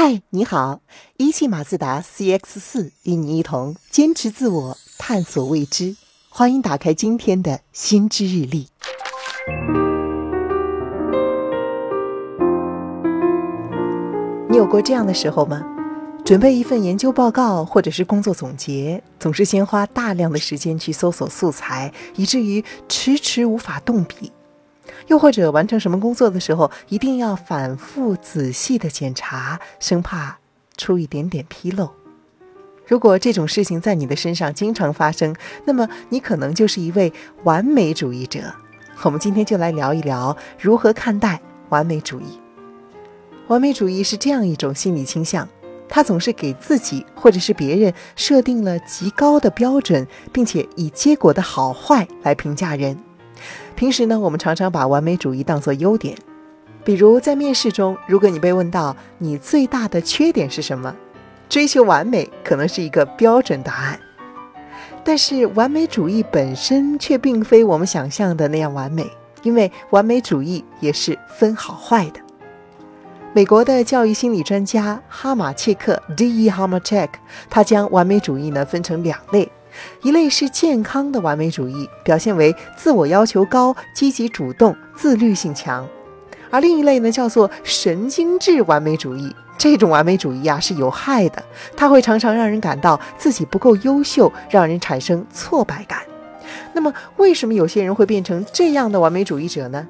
嗨，你好！一汽马自达 CX 四与你一同坚持自我，探索未知。欢迎打开今天的新知日历。你有过这样的时候吗？准备一份研究报告或者是工作总结，总是先花大量的时间去搜索素材，以至于迟迟无法动笔。又或者完成什么工作的时候，一定要反复仔细的检查，生怕出一点点纰漏。如果这种事情在你的身上经常发生，那么你可能就是一位完美主义者。我们今天就来聊一聊如何看待完美主义。完美主义是这样一种心理倾向，它总是给自己或者是别人设定了极高的标准，并且以结果的好坏来评价人。平时呢，我们常常把完美主义当作优点，比如在面试中，如果你被问到你最大的缺点是什么，追求完美可能是一个标准答案。但是完美主义本身却并非我们想象的那样完美，因为完美主义也是分好坏的。美国的教育心理专家哈马切克 （D.E. Hamachek） 他将完美主义呢分成两类。一类是健康的完美主义，表现为自我要求高、积极主动、自律性强；而另一类呢，叫做神经质完美主义。这种完美主义啊是有害的，它会常常让人感到自己不够优秀，让人产生挫败感。那么，为什么有些人会变成这样的完美主义者呢？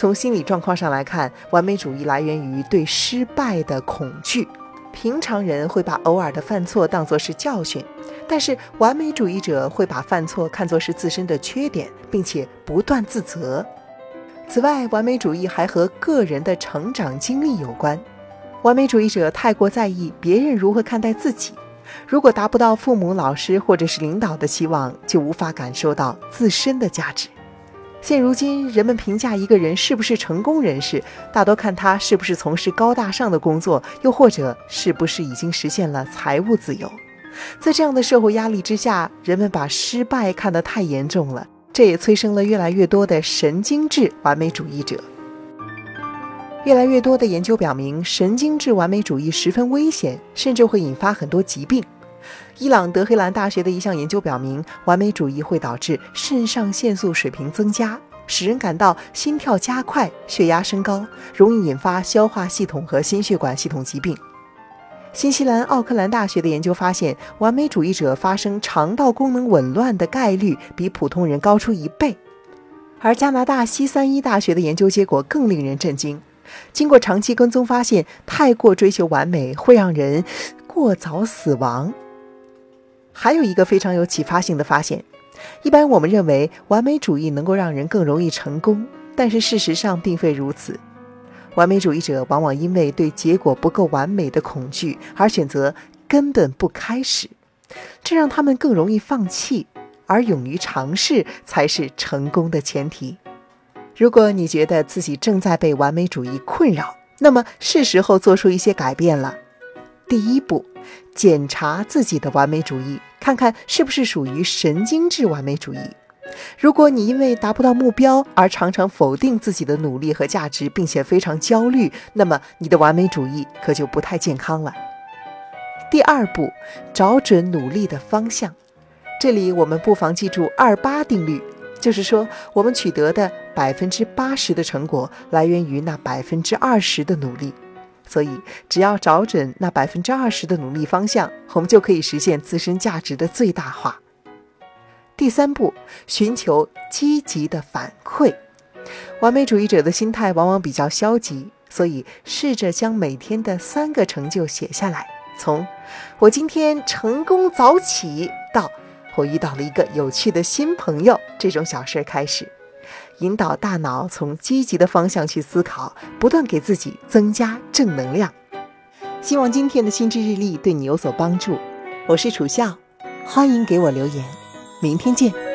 从心理状况上来看，完美主义来源于对失败的恐惧。平常人会把偶尔的犯错当作是教训。但是完美主义者会把犯错看作是自身的缺点，并且不断自责。此外，完美主义还和个人的成长经历有关。完美主义者太过在意别人如何看待自己，如果达不到父母、老师或者是领导的期望，就无法感受到自身的价值。现如今，人们评价一个人是不是成功人士，大多看他是不是从事高大上的工作，又或者是不是已经实现了财务自由。在这样的社会压力之下，人们把失败看得太严重了，这也催生了越来越多的神经质完美主义者。越来越多的研究表明，神经质完美主义十分危险，甚至会引发很多疾病。伊朗德黑兰大学的一项研究表明，完美主义会导致肾上腺素水平增加，使人感到心跳加快、血压升高，容易引发消化系统和心血管系统疾病。新西兰奥克兰大学的研究发现，完美主义者发生肠道功能紊乱的概率比普通人高出一倍。而加拿大西三一大学的研究结果更令人震惊。经过长期跟踪，发现太过追求完美会让人过早死亡。还有一个非常有启发性的发现：一般我们认为完美主义能够让人更容易成功，但是事实上并非如此。完美主义者往往因为对结果不够完美的恐惧而选择根本不开始，这让他们更容易放弃，而勇于尝试才是成功的前提。如果你觉得自己正在被完美主义困扰，那么是时候做出一些改变了。第一步，检查自己的完美主义，看看是不是属于神经质完美主义。如果你因为达不到目标而常常否定自己的努力和价值，并且非常焦虑，那么你的完美主义可就不太健康了。第二步，找准努力的方向。这里我们不妨记住二八定律，就是说我们取得的百分之八十的成果来源于那百分之二十的努力。所以，只要找准那百分之二十的努力方向，我们就可以实现自身价值的最大化。第三步，寻求积极的反馈。完美主义者的心态往往比较消极，所以试着将每天的三个成就写下来，从“我今天成功早起”到“我遇到了一个有趣的新朋友”这种小事开始，引导大脑从积极的方向去思考，不断给自己增加正能量。希望今天的心智日历对你有所帮助。我是楚笑，欢迎给我留言。明天见。